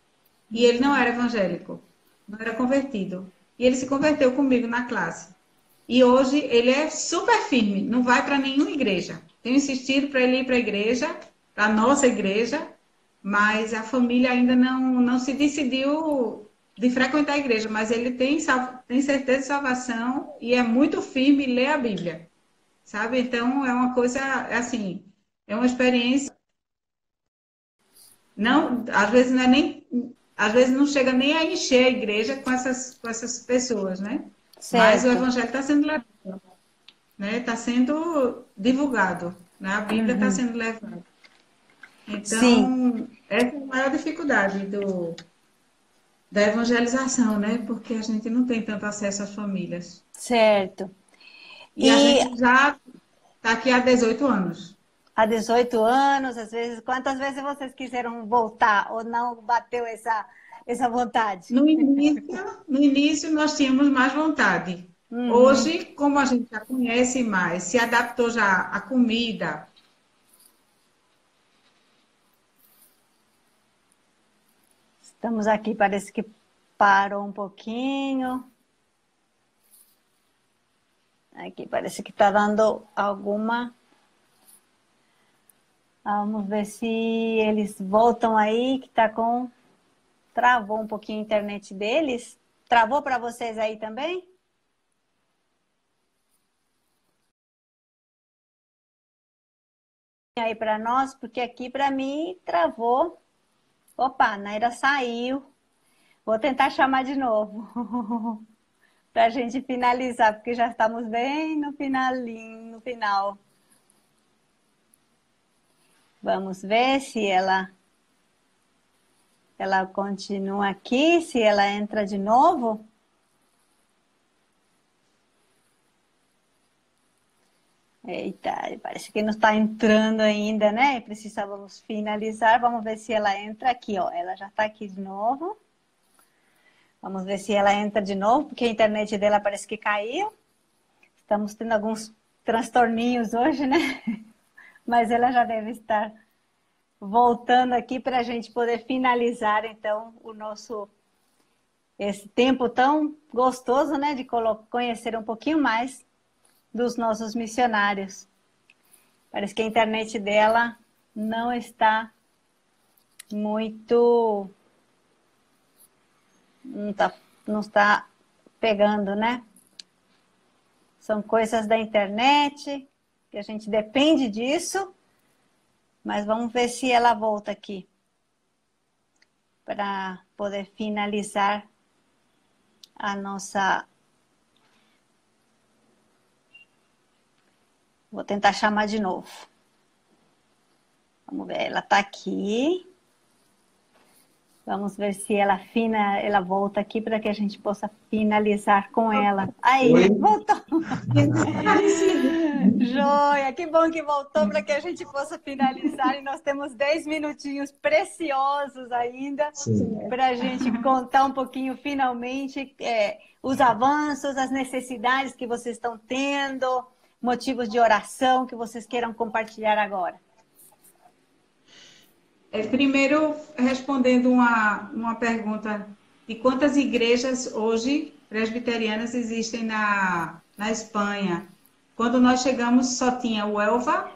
E ele não era evangélico, não era convertido. E ele se converteu comigo na classe. E hoje ele é super firme, não vai para nenhuma igreja. Tenho insistido para ele ir para a igreja, para a nossa igreja, mas a família ainda não, não se decidiu de frequentar a igreja, mas ele tem, tem certeza de salvação e é muito firme em ler a Bíblia, sabe? Então é uma coisa assim, é uma experiência. Não, às vezes não é nem às vezes não chega nem a encher a igreja com essas, com essas pessoas, né? Certo. Mas o evangelho está sendo levado, né? Está sendo divulgado, né? A Bíblia está uhum. sendo levada. Então, Sim. essa é a maior dificuldade do, da evangelização, né? Porque a gente não tem tanto acesso às famílias.
Certo.
E, e a gente já está aqui há 18 anos
há 18 anos, às vezes, quantas vezes vocês quiseram voltar ou não bateu essa, essa vontade?
No início, no início nós tínhamos mais vontade. Uhum. Hoje, como a gente já conhece mais, se adaptou já a comida.
Estamos aqui, parece que parou um pouquinho. Aqui parece que está dando alguma Vamos ver se eles voltam aí, que tá com. Travou um pouquinho a internet deles. Travou para vocês aí também? Aí para nós, porque aqui para mim travou. Opa, Naira saiu. Vou tentar chamar de novo. para a gente finalizar, porque já estamos bem no finalinho, no final. Vamos ver se ela ela continua aqui, se ela entra de novo. Eita, parece que não está entrando ainda, né? Precisávamos finalizar. Vamos ver se ela entra aqui, ó. Ela já está aqui de novo. Vamos ver se ela entra de novo, porque a internet dela parece que caiu. Estamos tendo alguns transtorninhos hoje, né? mas ela já deve estar voltando aqui para a gente poder finalizar então o nosso esse tempo tão gostoso, né, de conhecer um pouquinho mais dos nossos missionários. Parece que a internet dela não está muito não, tá, não está pegando, né? São coisas da internet que a gente depende disso. Mas vamos ver se ela volta aqui para poder finalizar a nossa. Vou tentar chamar de novo. Vamos ver, ela está aqui. Vamos ver se ela fina, ela volta aqui para que a gente possa finalizar com ela. Aí, Oi. voltou. Joia, que bom que voltou para que a gente possa finalizar. E nós temos 10 minutinhos preciosos ainda para a gente contar um pouquinho, finalmente, é, os avanços, as necessidades que vocês estão tendo, motivos de oração que vocês queiram compartilhar agora.
É, primeiro, respondendo uma, uma pergunta de quantas igrejas hoje presbiterianas existem na, na Espanha. Quando nós chegamos, só tinha o Elva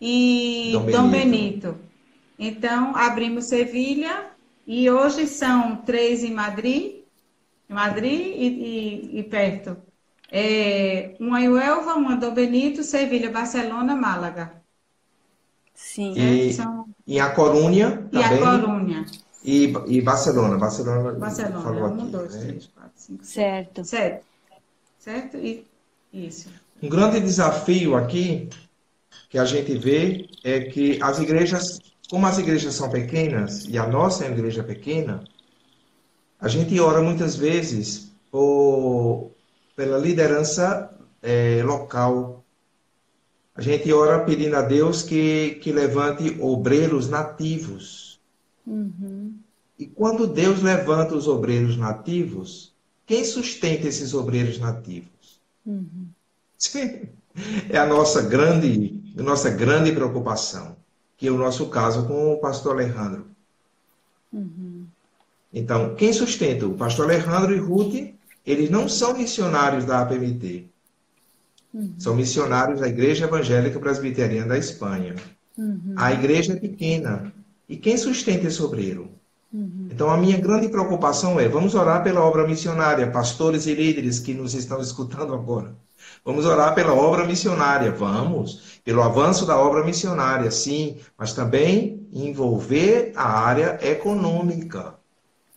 e Dom Benito. Dom Benito. Então, abrimos Sevilha e hoje são três em Madrid, Madrid e, e, e perto. É, uma em Huelva, uma do Benito, Sevilha, Barcelona, Málaga.
Sim. E, São... e a Corunha
também. E a Corunha.
E, e Barcelona. Barcelona,
Barcelona, falou um, aqui, dois, né? três, quatro, cinco,
certo.
Certo. Certo? E isso.
Um grande desafio aqui que a gente vê é que as igrejas, como as igrejas são pequenas, e a nossa é uma igreja pequena, a gente ora muitas vezes por, pela liderança é, local. A gente ora pedindo a Deus que, que levante obreiros nativos. Uhum. E quando Deus levanta os obreiros nativos, quem sustenta esses obreiros nativos? Uhum. É a nossa grande nossa grande preocupação, que é o nosso caso com o pastor Alejandro. Uhum. Então, quem sustenta? O pastor Alejandro e Ruth, eles não são missionários da APMT. Uhum. São missionários da Igreja Evangélica Presbiteriana da Espanha. Uhum. A igreja é pequena. E quem sustenta esse obreiro? Uhum. Então, a minha grande preocupação é: vamos orar pela obra missionária, pastores e líderes que nos estão escutando agora. Vamos orar pela obra missionária, vamos. Pelo avanço da obra missionária, sim, mas também envolver a área econômica.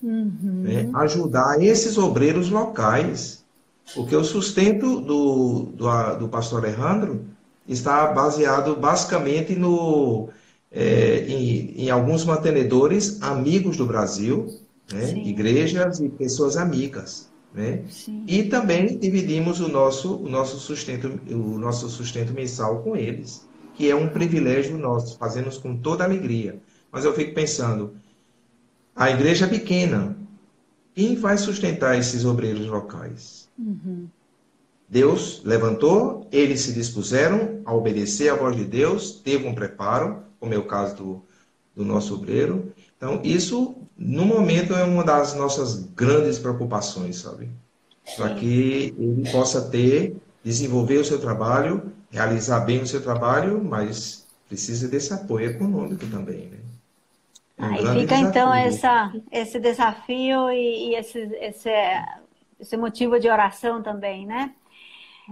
Uhum. Né? Ajudar esses obreiros locais. Porque o sustento do, do, do pastor Alejandro está baseado basicamente no, é, em, em, alguns mantenedores amigos do Brasil, né? igrejas e pessoas amigas. Né? E também dividimos o nosso, o, nosso sustento, o nosso sustento mensal com eles, que é um privilégio nosso, fazemos com toda alegria. Mas eu fico pensando, a igreja é pequena, quem vai sustentar esses obreiros locais? Uhum. Deus levantou, eles se dispuseram a obedecer à voz de Deus, teve um preparo, como é o caso do, do nosso obreiro. Então, isso no momento é uma das nossas grandes preocupações, sabe? Para que ele possa ter, desenvolver o seu trabalho, realizar bem o seu trabalho, mas precisa desse apoio econômico também, né?
É um Aí fica então essa, esse desafio e, e esse, esse, esse motivo de oração também, né?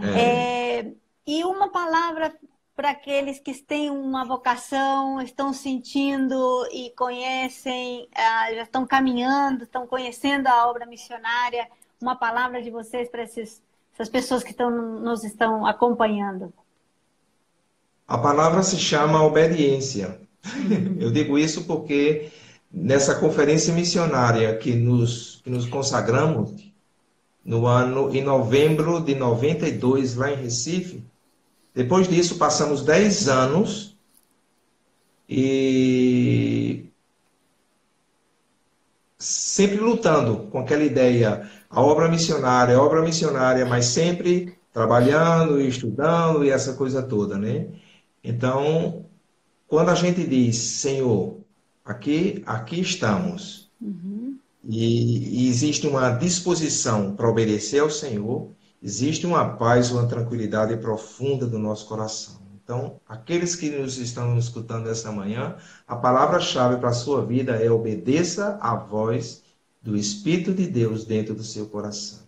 É. É, e uma palavra para aqueles que têm uma vocação, estão sentindo e conhecem, ah, já estão caminhando, estão conhecendo a obra missionária, uma palavra de vocês para essas pessoas que estão, nos estão acompanhando.
A palavra se chama obediência. Eu digo isso porque nessa conferência missionária que nos, que nos consagramos no ano em novembro de 92 lá em Recife, depois disso, passamos 10 anos e sempre lutando com aquela ideia, a obra missionária, a obra missionária, mas sempre trabalhando e estudando e essa coisa toda, né? Então, quando a gente diz, Senhor, aqui, aqui estamos, uhum. E, e existe uma disposição para obedecer ao Senhor, existe uma paz, uma tranquilidade profunda do nosso coração. Então, aqueles que nos estão escutando essa manhã, a palavra-chave para a sua vida é obedeça à voz do Espírito de Deus dentro do seu coração.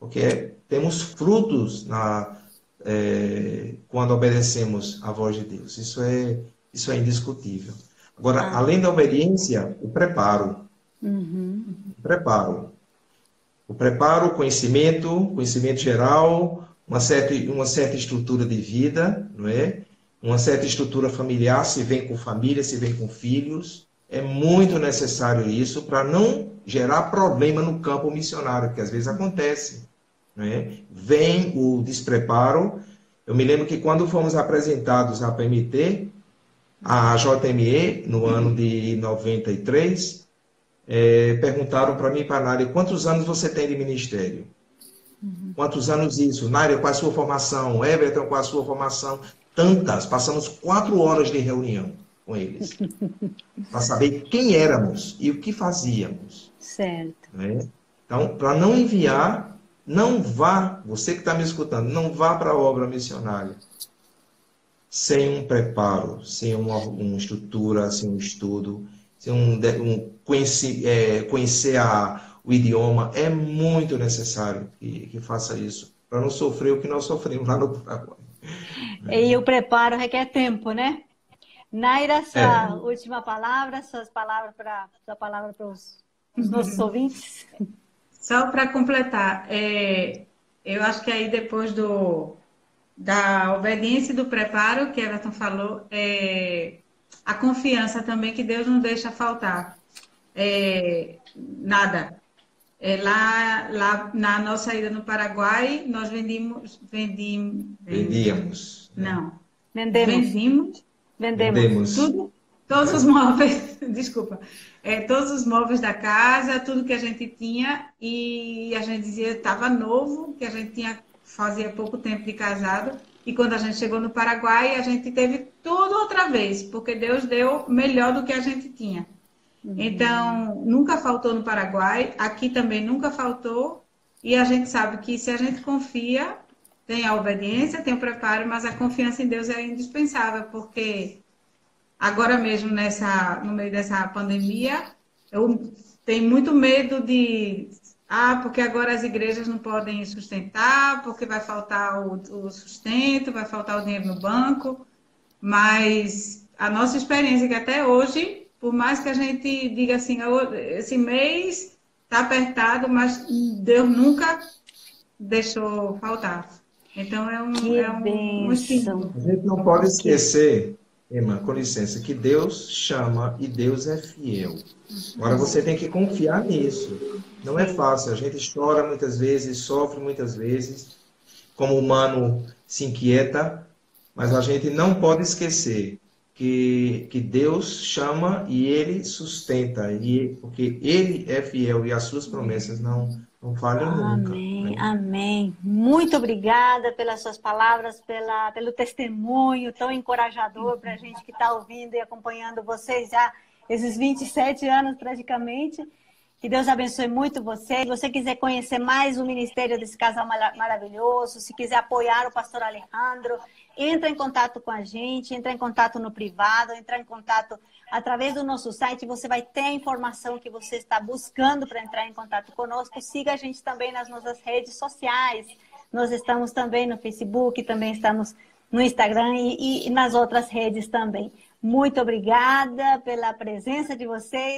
Porque temos frutos na, é, quando obedecemos à voz de Deus. Isso é, isso é indiscutível. Agora, ah. além da obediência, o preparo. Uhum. Preparo. O preparo, conhecimento, conhecimento geral, uma certa, uma certa estrutura de vida, não é? Uma certa estrutura familiar, se vem com família, se vem com filhos. É muito necessário isso para não gerar problema no campo missionário, que às vezes acontece. É? Vem o despreparo. Eu me lembro que quando fomos apresentados à PMT, a JME, no ano de 93, é, perguntaram para mim, para a Nária, quantos anos você tem de ministério? Uhum. Quantos anos isso? Nária, qual a sua formação? Everton, qual a sua formação? Tantas. Passamos quatro horas de reunião com eles. para saber quem éramos e o que fazíamos.
Certo.
Né? Então, para não enviar, não vá, você que está me escutando, não vá para a obra missionária sem um preparo, sem uma, uma estrutura, sem um estudo, sem um, um conhecer, é, conhecer a, o idioma, é muito necessário que, que faça isso. para não sofrer o que nós sofremos lá no Paraguai.
E o preparo requer tempo, né? Naira, sua é. última palavra, suas palavras para sua palavra para os, os nossos ouvintes.
Só para completar, é, eu acho que aí depois do da obediência e do preparo que Everton falou, é, a confiança também que Deus não deixa faltar. É, nada. É, lá, lá na nossa ida no Paraguai, nós vendimos. Vendimos.
Vendíamos.
Não.
Vendemos.
Vendimos.
Vendemos.
Vendemos.
Tudo, todos os móveis, desculpa, é, todos os móveis da casa, tudo que a gente tinha, e a gente dizia estava novo, que a gente tinha fazia pouco tempo de casado, e quando a gente chegou no Paraguai, a gente teve tudo outra vez, porque Deus deu melhor do que a gente tinha. Uhum. Então, nunca faltou no Paraguai, aqui também nunca faltou, e a gente sabe que se a gente confia, tem a obediência, tem o preparo, mas a confiança em Deus é indispensável, porque agora mesmo nessa, no meio dessa pandemia, eu tenho muito medo de ah, porque agora as igrejas não podem sustentar, porque vai faltar o, o, sustento, vai faltar o dinheiro no banco. Mas a nossa experiência é que até hoje, por mais que a gente diga assim, esse mês está apertado, mas Deus nunca deixou faltar. Então é um, que é um, um
A gente não pode esquecer, Emma, com licença, que Deus chama e Deus é fiel. Agora você tem que confiar nisso. Não é fácil. A gente chora muitas vezes, sofre muitas vezes, como humano se inquieta, mas a gente não pode esquecer que, que Deus chama e Ele sustenta, e, porque Ele é fiel e as suas promessas não, não falham
amém,
nunca.
Amém, né? amém. Muito obrigada pelas suas palavras, pela, pelo testemunho tão encorajador para a gente que está ouvindo e acompanhando vocês já esses 27 anos praticamente. Que Deus abençoe muito você. Se você quiser conhecer mais o ministério desse casal maravilhoso, se quiser apoiar o pastor Alejandro, entra em contato com a gente, entra em contato no privado, entra em contato através do nosso site. Você vai ter a informação que você está buscando para entrar em contato conosco. Siga a gente também nas nossas redes sociais. Nós estamos também no Facebook, também estamos no Instagram e, e nas outras redes também. Muito obrigada pela presença de vocês.